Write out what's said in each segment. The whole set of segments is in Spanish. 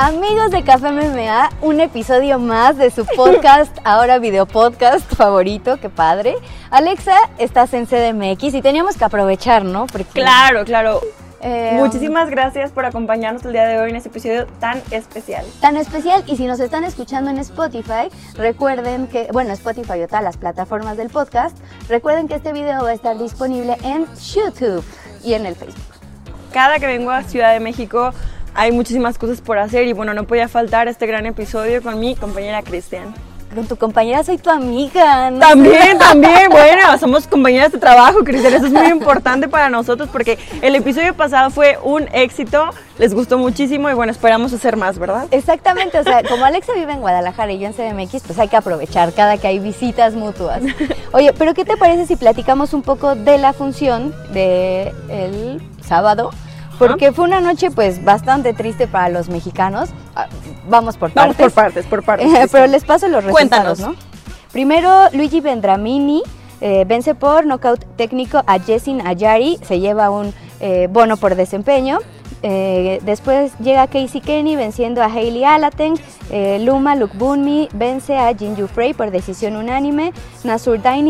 Amigos de Café MMA, un episodio más de su podcast, ahora video podcast favorito, qué padre. Alexa, estás en CDMX y teníamos que aprovechar, ¿no? Porque, claro, claro. Eh, Muchísimas gracias por acompañarnos el día de hoy en este episodio tan especial. Tan especial y si nos están escuchando en Spotify, recuerden que, bueno, Spotify o todas las plataformas del podcast, recuerden que este video va a estar disponible en YouTube y en el Facebook. Cada que vengo a Ciudad de México hay muchísimas cosas por hacer y bueno, no podía faltar este gran episodio con mi compañera Cristian con tu compañera soy tu amiga. También, también, bueno, somos compañeras de trabajo, Cristian, eso es muy importante para nosotros porque el episodio pasado fue un éxito, les gustó muchísimo y bueno, esperamos hacer más, ¿verdad? Exactamente, o sea, como Alexa vive en Guadalajara y yo en CDMX, pues hay que aprovechar cada que hay visitas mutuas. Oye, pero ¿qué te parece si platicamos un poco de la función del el sábado? Porque fue una noche pues bastante triste para los mexicanos. Ah, vamos por partes. Vamos por partes, por partes. Pero les paso los resultados, ¿no? Primero, Luigi Vendramini eh, vence por nocaut técnico a Jessin Ayari, se lleva un eh, bono por desempeño. Eh, después llega Casey Kenny venciendo a Hailey Alateng. Luma Lukbunmi vence a Jinju Frey por decisión unánime. Nasruddin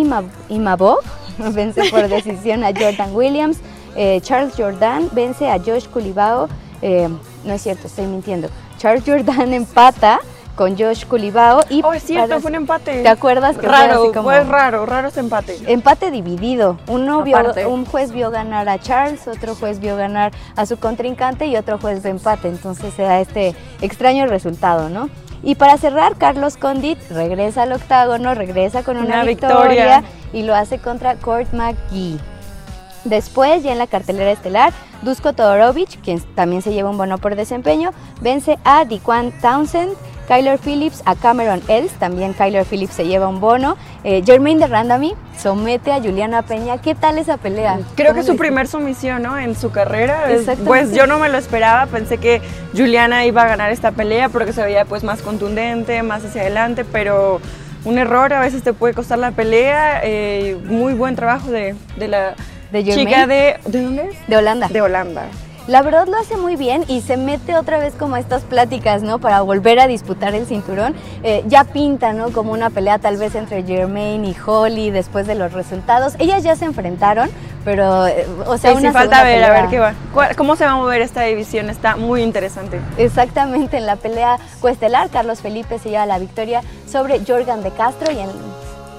Imabov vence por decisión a Jordan Williams. Eh, Charles Jordan vence a Josh Culibao. Eh, no es cierto, estoy mintiendo. Charles Jordan empata con Josh Culibao y oh, es cierto, fue un empate. ¿Te acuerdas que raro, fue, raro, raro ese empate. Empate dividido. Uno un juez vio ganar a Charles, otro juez vio ganar a su contrincante y otro juez de empate. Entonces se da este extraño resultado, ¿no? Y para cerrar, Carlos Condit regresa al octágono, regresa con una, victoria, y lo hace contra Court McGee. Después, ya en la cartelera estelar, Dusko Todorovic, quien también se lleva un bono por desempeño, vence a Diquan Townsend, Kyler Phillips a Cameron Els, también Kyler Phillips se lleva un bono. Eh, Jermaine de Randami somete a Juliana Peña. ¿Qué tal esa pelea? Creo que es su primer sumisión ¿no? en su carrera. Pues yo no me lo esperaba, pensé que Juliana iba a ganar esta pelea porque se veía pues más contundente, más hacia adelante, pero un error a veces te puede costar la pelea. Eh, muy buen trabajo de, de la de Chica de... ¿De dónde De Holanda. De Holanda. La verdad lo hace muy bien y se mete otra vez como a estas pláticas, ¿no? Para volver a disputar el cinturón. Eh, ya pinta, ¿no? Como una pelea tal vez entre Jermaine y Holly después de los resultados. Ellas ya se enfrentaron, pero, eh, o sea, sí, falta ver, a ver qué va. ¿Cómo se va a mover esta división? Está muy interesante. Exactamente, en la pelea cuestelar, Carlos Felipe se lleva la victoria sobre Jorgan de Castro y en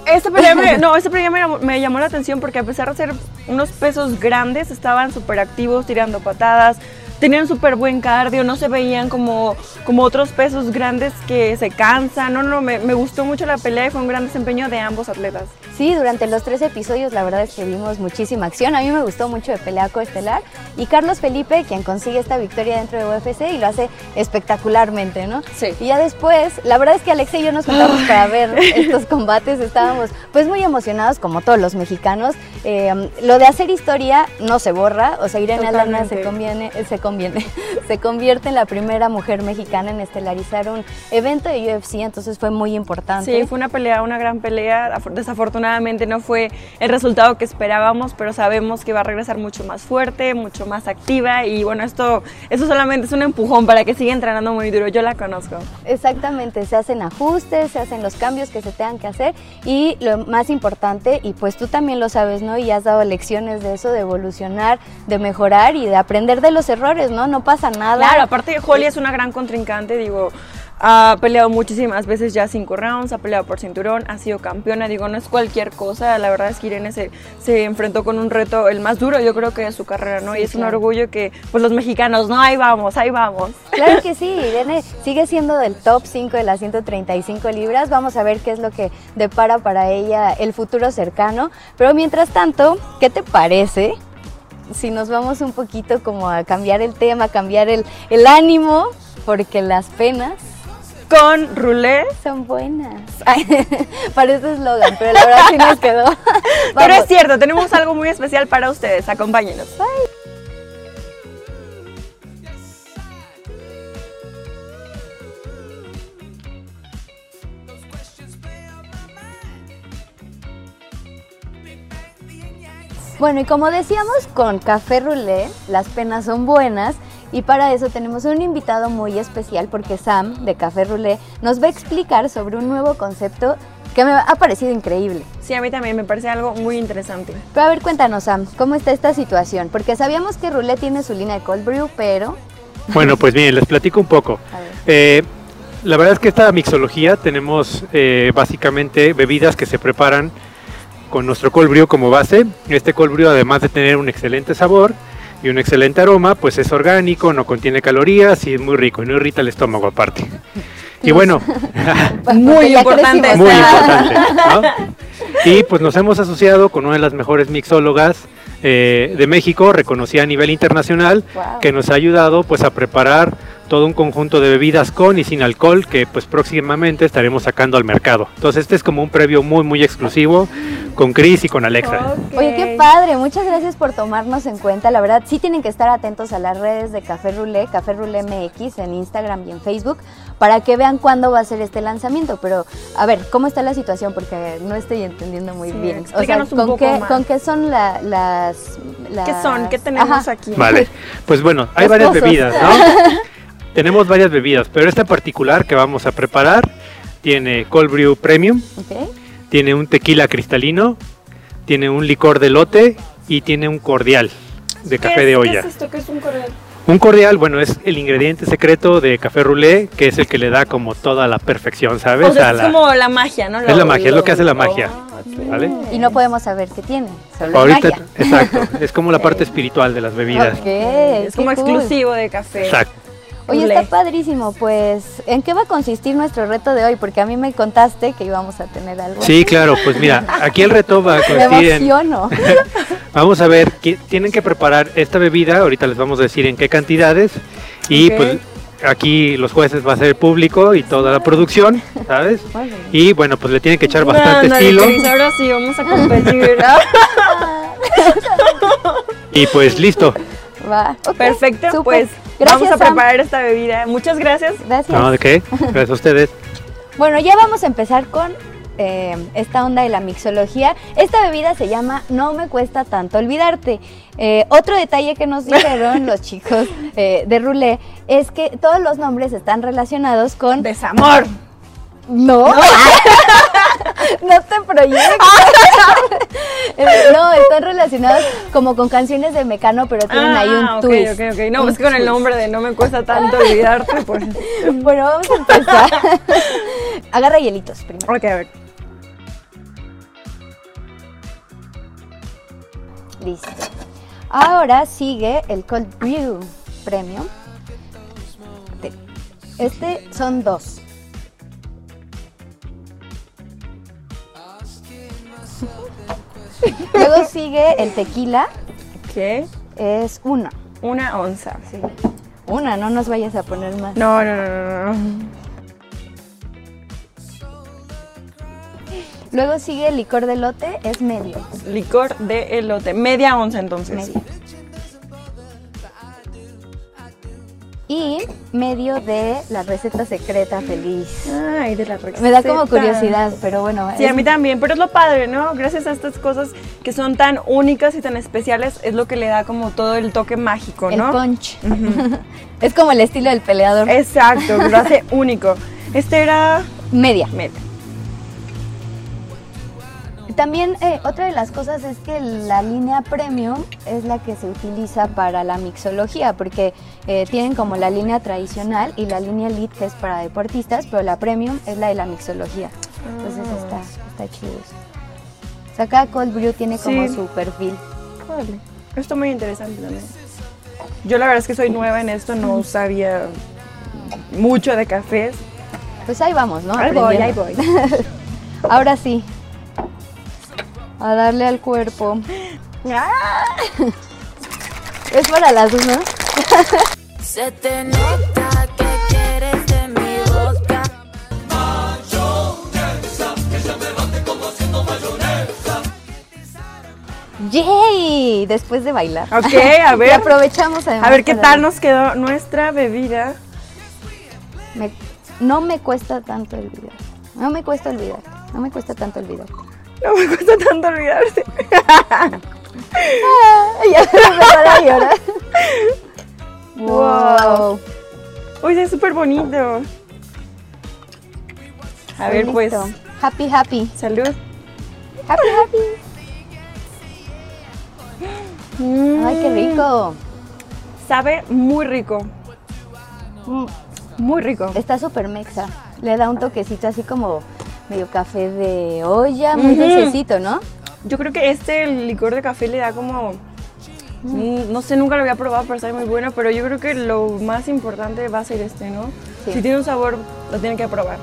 esta pelea, me, no, esta pelea me, llamó la atención porque a pesar de ser unos pesos grandes, estaban súper activos, tirando patadas, tenían súper buen cardio, no se veían como, como otros pesos grandes que se cansan. No, no, me, me, gustó mucho la pelea y fue un gran desempeño de ambos atletas. Sí, durante los tres episodios la verdad es que vimos muchísima acción. A mí me gustó mucho de pelea coestelar. Y Carlos Felipe, quien consigue esta victoria dentro de UFC y lo hace espectacularmente, ¿no? Sí. Y ya después, la verdad es que Alexa y yo nos juntamos para ver estos combates. Estábamos pues muy emocionados como todos los mexicanos. Eh, lo de hacer historia no se borra, o sea, Irene Aldana se conviene, se conviene, se convierte en la primera mujer mexicana en estelarizar un evento de UFC, entonces fue muy importante. Sí, fue una pelea, una gran pelea. Desafortunadamente no fue el resultado que esperábamos, pero sabemos que va a regresar mucho más fuerte, mucho más activa y bueno, esto, esto solamente es un empujón para que siga entrenando muy duro. Yo la conozco. Exactamente, se hacen ajustes, se hacen los cambios que se tengan que hacer y lo más importante, y pues tú también lo sabes, ¿no? Y has dado lecciones de eso, de evolucionar, de mejorar y de aprender de los errores, ¿no? No pasa nada. Claro, aparte Holly es una gran contrincante, digo, ha peleado muchísimas veces ya cinco rounds, ha peleado por cinturón, ha sido campeona, digo, no es cualquier cosa, la verdad es que Irene se, se enfrentó con un reto, el más duro yo creo que de su carrera, ¿no? y es un orgullo que, pues los mexicanos, no, ahí vamos, ahí vamos. Claro que sí, Irene sigue siendo del top 5 de las 135 libras, vamos a ver qué es lo que depara para ella el futuro cercano, pero mientras tanto, ¿qué te parece si nos vamos un poquito como a cambiar el tema, cambiar el, el ánimo, porque las penas con roulette. Son buenas. parece eslogan, pero la verdad sí nos quedó. pero es cierto, tenemos algo muy especial para ustedes. Acompáñenos. Bye. Bueno, y como decíamos, con Café Roulette las penas son buenas Y para eso tenemos un invitado muy especial porque Sam de Café Roulé nos va a explicar sobre un nuevo concepto que me ha parecido increíble. Sí, a mí también me parece algo muy interesante. Pero a ver, cuéntanos Sam, ¿cómo está esta situación? Porque sabíamos que Roulé tiene su línea de cold brew, pero... Bueno, pues bien, les platico un poco. Eh, la verdad es que esta mixología tenemos eh, básicamente bebidas que se preparan con nuestro cold brew como base. Este cold brew además de tener un excelente sabor, y un excelente aroma, pues es orgánico, no contiene calorías y es muy rico y no irrita el estómago aparte. Y bueno, muy importante. Muy importante. Y pues nos hemos asociado con una de las mejores mixólogas eh, de México, reconocida a nivel internacional, que nos ha ayudado pues a preparar todo un conjunto de bebidas con y sin alcohol que pues próximamente estaremos sacando al mercado. Entonces este es como un previo muy muy exclusivo con Chris y con Alexa. Oye, qué padre, muchas gracias por tomarnos en cuenta. La verdad, sí tienen que estar atentos a las redes de Café Roulé, Café Roulé MX en Instagram y en Facebook para que vean cuándo va a ser este lanzamiento. Pero, a ver, ¿cómo está la situación? Porque no estoy entendiendo muy bien. O sea, ¿con, qué, ¿con qué son las, las, ¿Qué son? ¿Qué tenemos aquí? Vale, pues bueno, hay varias bebidas, ¿no? Tenemos varias bebidas, pero esta particular que vamos a preparar tiene cold brew premium, tiene un tequila cristalino, tiene un licor de lote y tiene un cordial de café de olla. ¿Qué es esto? ¿Qué es un cordial? Un cordial, bueno, es el ingrediente secreto de café roulé, que es el que le da como toda la perfección, ¿sabes? es como la magia, ¿no? es la magia, es lo que hace la magia. ¿vale? Y no podemos saber qué tiene, solo Ahorita, exacto, es como la parte espiritual de las bebidas. es como exclusivo de café. Exacto. Oye, está padrísimo, pues, ¿en qué va a consistir nuestro reto de hoy? Porque a mí me contaste que íbamos a tener algo. Sí, claro, pues mira, aquí el reto va a consistir en... vamos a ver, que tienen que preparar esta bebida, ahorita les vamos a decir en qué cantidades, y pues aquí los jueces va a ser el público y toda la producción, ¿sabes? Y bueno, pues le tienen que echar bastante estilo. ahora sí vamos a competir. y pues listo. Va. Perfecto, pues vamos a preparar esta bebida. Muchas gracias. Gracias. No, ¿de qué? Gracias a ustedes. Bueno, ya vamos a empezar con eh, esta onda de la mixología. Esta bebida se llama No me cuesta tanto olvidarte. Eh, otro detalle que nos dijeron los chicos eh, de Roulé es que todos los nombres están relacionados con desamor. No. No, te proyectes. no, están relacionados como con canciones de Mecano, pero tienen ahí un ah, twist. Ok, ok, No, es con el nombre de No me cuesta tanto olvidarte, pues. Bueno, vamos a empezar. Agarra hielitos primero. Ok, a ver. Listo. Ahora sigue el Cold Brew Premium. Este son dos. Luego sigue el tequila. ¿Qué? Es una. Una onza. Sí. Una, no nos vayas a poner más. No, no, no, no. Luego sigue el licor de lote, es medio. Licor de elote, media onza entonces. Y medio de la receta secreta feliz. Ay, de la receta. Me da como curiosidad, pero bueno. Sí, a mí también, pero es lo padre, ¿no? Gracias a estas cosas que son tan únicas y tan especiales, es lo que le da como todo el toque mágico, ¿no? El punch. es como el estilo del peleador. Exacto, lo hace único. Este era... Media. Media. También eh, otra de las cosas es que la línea premium es la que se utiliza para la mixología, porque eh, tienen como la línea tradicional y la línea elite que es para deportistas, pero la premium es la de la mixología. Entonces ah. está, está chido. O sea, cada cold brew tiene como su perfil. Vale. Esto muy interesante también. Yo la verdad es que soy nueva en esto, no sabía mucho de cafés. Pues ahí vamos, ¿no? Ahí voy, ahí voy. Ahora sí, a darle al cuerpo. Es para las dos, ¿no? Se te nota que quieres de mi boca. Mayonesa, ella me bate como haciendo mayonesa. ¡Yay! Después de bailar. Ok, a ver. y aprovechamos además A ver qué tal nos quedó nuestra bebida. no me cuesta tanto olvidar. No me cuesta olvidar. No me cuesta tanto olvidar. No me cuesta tanto olvidarse. ya me a llorar. Wow. Uy, es súper bonito. A ver, pues. Happy, happy. Salud. Happy, happy. Ay, qué rico. Sabe muy rico. Mm, Muy rico. Está súper mexa. Le da un toquecito así como medio café de olla, muy dulcecito, ¿no? Yo creo que este licor de café le da como. mm, No sé, nunca lo había probado, pero sabe muy bueno. Pero yo creo que lo más importante va a ser este, ¿no? Sí. Si tiene un sabor, lo tienen que probar.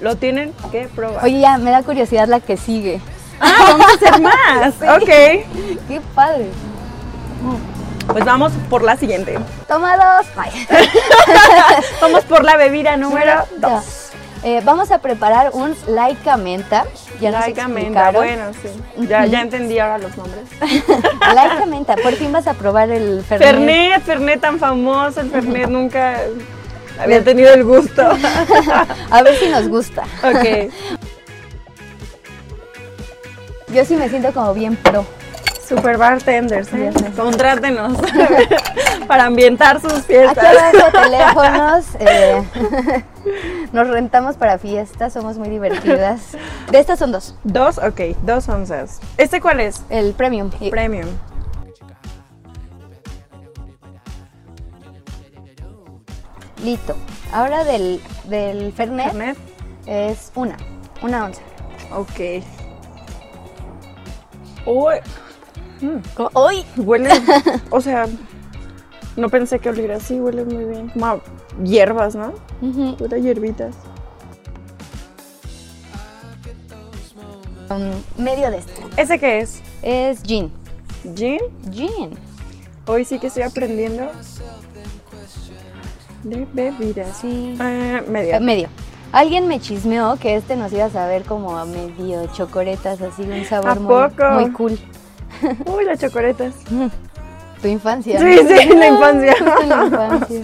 Lo tienen que probar. Oye, ya, me da curiosidad la que sigue. ¡Ah, vamos a hacer más! Ok. Qué padre. Pues vamos por la siguiente. Toma dos. Vamos por la bebida número Ya. 2. Eh, vamos a preparar un laica menta. Ya Laica menta, bueno, sí. Ya, ya entendí ahora los nombres. Laica menta. Por fin vas a probar el Fernet. Fernet, Fernet tan famoso, el Fernet nunca había tenido el gusto. A ver si nos gusta. ok. Yo sí me siento como bien pro. Super bartenders, ¿eh? Contrátenos para ambientar sus Aquí fiestas. abajo teléfonos. eh, nos rentamos para fiestas, somos muy divertidas. De estas son dos. Dos, ok, dos onzas. ¿Este cuál es? El premium. Y- Premium. Listo. Ahora del, del Fernet, Fernet. es una. Una onza. Ok. Uy, ¡Uy! huele, o sea, no pensé que oliera así, huele muy bien. Como a hierbas, ¿no? Huele a hierbitas. Um, medio de este. ¿Ese qué es? Es gin. ¿Gin? Gin. Hoy sí que estoy aprendiendo de bebidas. Sí. Eh, medio. medio. Alguien me chismeó que este nos iba a saber como a medio chocoretas, así un sabor ¿A muy, poco? muy cool. Uy, las chocoretas. Tu infancia. Sí, ¿no? sí, la infancia. Justo la infancia.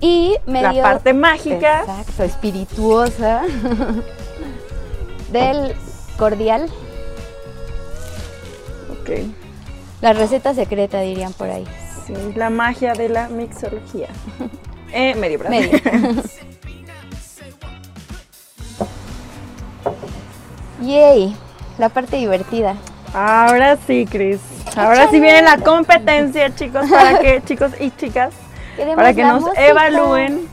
Y medio... La parte mágica. Exacto, espirituosa del cordial. Ok. La receta secreta, dirían por ahí. Sí, la magia de la mixología. Eh, medio. Medio. Yay, la parte divertida. Ahora sí, Cris. Ahora sí viene la competencia, chicos, para que, chicos y chicas, Queremos para que nos música. evalúen.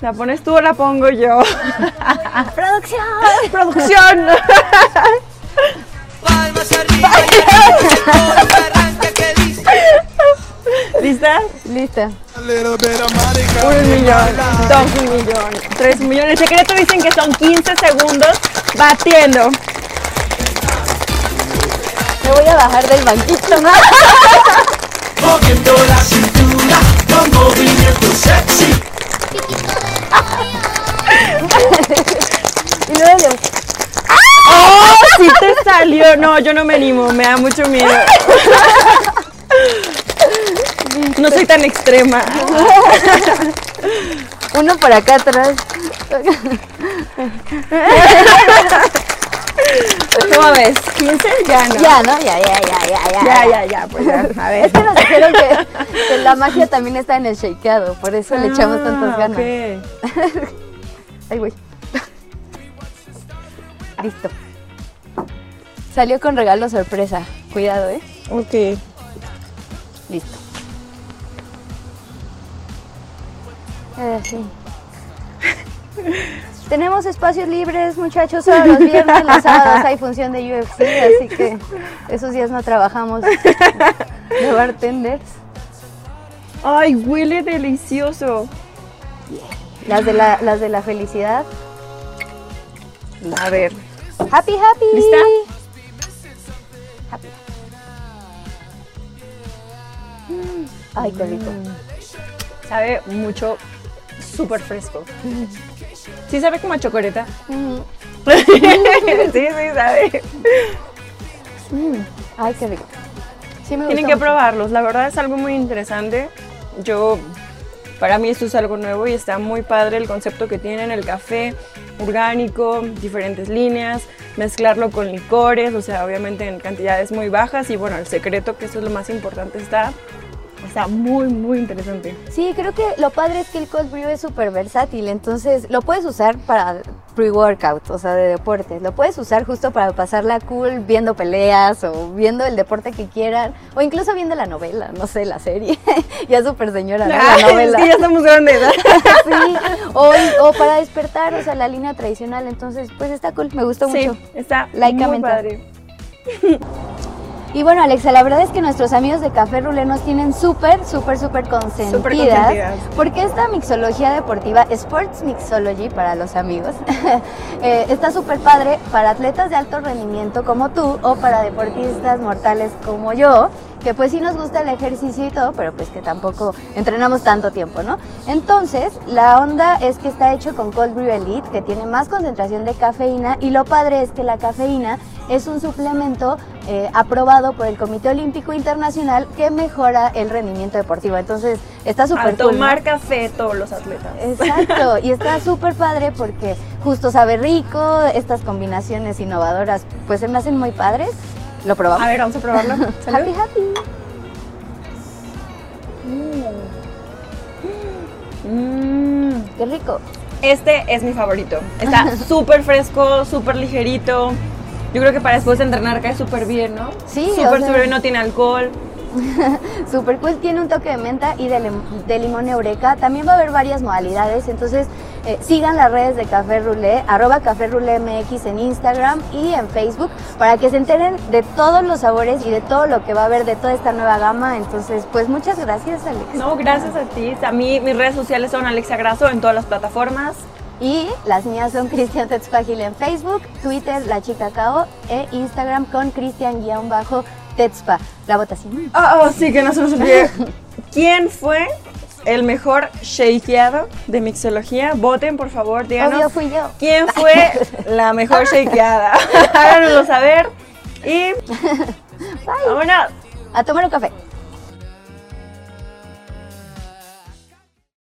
¿La pones tú o la pongo yo? ¡Producción! ¡Producción! ¿Lista? Listo. Un millón, dos millones, tres millones. El secreto dicen que son 15 segundos batiendo. Me voy a bajar del banquito. ¿no? Moviendo la cintura con movimiento sexy. Y luego le... ¡Oh! Sí te salió. No, yo no me animo, me da mucho miedo. No soy tan extrema. Uno por acá atrás. ¿Cómo ves? ¿15? Ya no. Ya, ¿no? Ya, ya, ya, ya, ya. ya, ya, ya, pues ya. A ver. Es que nos dijeron que, que la magia también está en el shakeado, por eso le echamos tantas Ah, ganas. ok. Ay, güey. Listo. Salió con regalo sorpresa. Cuidado, ¿eh? Ok. Listo. Eh, sí. Tenemos espacios libres, muchachos. Solo los viernes, los sábados hay función de UFC, así que esos días no trabajamos de bartenders. Ay, huele delicioso. Las de la, las de la felicidad. A ver. Happy, happy. ¿Lista? Happy. Mm. Ay, qué rico. Sabe mucho, súper fresco. ¿Sí sabe como a chocolate? Mm. sí, sí, sabe. Ay, qué rico. Sí me Tienen que mucho. probarlos. La verdad es algo muy interesante. Yo, para mí esto es algo nuevo y está muy padre el concepto que tienen, el café, orgánico, diferentes líneas, mezclarlo con licores, o sea, obviamente en cantidades muy bajas y bueno, el secreto, que eso es lo más importante, está Está muy, muy interesante. Sí, creo que lo padre es que el cold brew es súper versátil, entonces lo puedes usar para pre-workout, o sea, de deportes. Lo puedes usar justo para pasarla cool viendo peleas o viendo el deporte que quieran, o incluso viendo la novela, no sé, la serie. ya súper señora, ¿no? La novela. Es que ya estamos grandes, ¿no? sí, o, o, para despertar, o sea, la línea tradicional. Entonces, pues está cool, me gustó sí, mucho. está muy padre. Y bueno, Alexa, la verdad es que nuestros amigos de Café Rulé nos tienen súper, súper, súper consentidas, Súper consentidas. Porque esta mixología deportiva, Sports Mixology para los amigos, eh, está súper padre para atletas de alto rendimiento como tú o para deportistas mortales como yo, que pues sí nos gusta el ejercicio y todo, pero pues que tampoco entrenamos tanto tiempo, ¿no? Entonces, la onda es que está hecho con Cold Brew Elite, que tiene más concentración de cafeína y lo padre es que la cafeína es un suplemento eh, aprobado por el Comité Olímpico Internacional que mejora el rendimiento deportivo. Entonces, está súper A tomar café todos los atletas. Exacto, y está súper padre porque justo sabe rico, estas combinaciones innovadoras pues se me hacen muy padres. Lo probamos. A ver, vamos a probarlo. Salud. Happy, happy. Mm. Qué rico. Este es mi favorito. Está súper fresco, súper ligerito. Yo creo que para después de entrenar cae súper bien, ¿no? Sí, Súper, o sea- súper bien, no tiene alcohol. Super cool, tiene un toque de menta y de, lim- de limón eureka. También va a haber varias modalidades, entonces eh, sigan las redes de Café Rulé, arroba Café Rulé MX en Instagram y en Facebook para que se enteren de todos los sabores y de todo lo que va a haber de toda esta nueva gama. Entonces, pues muchas gracias, Alex. No, gracias a ti. A mí mis redes sociales son Alexa Grasso en todas las plataformas. Y las mías son Cristian Tetzpagil en Facebook, Twitter, La Chica Cao e Instagram con Cristian-Tetzpa. La votación. Ah, oh, sí, que no se nos olvide. ¿Quién fue el mejor shakeado de mixología? Voten, por favor, díganos. Obvio fui yo. ¿Quién fue la mejor shakeada? Háganoslo saber. Y vámonos. A tomar un café.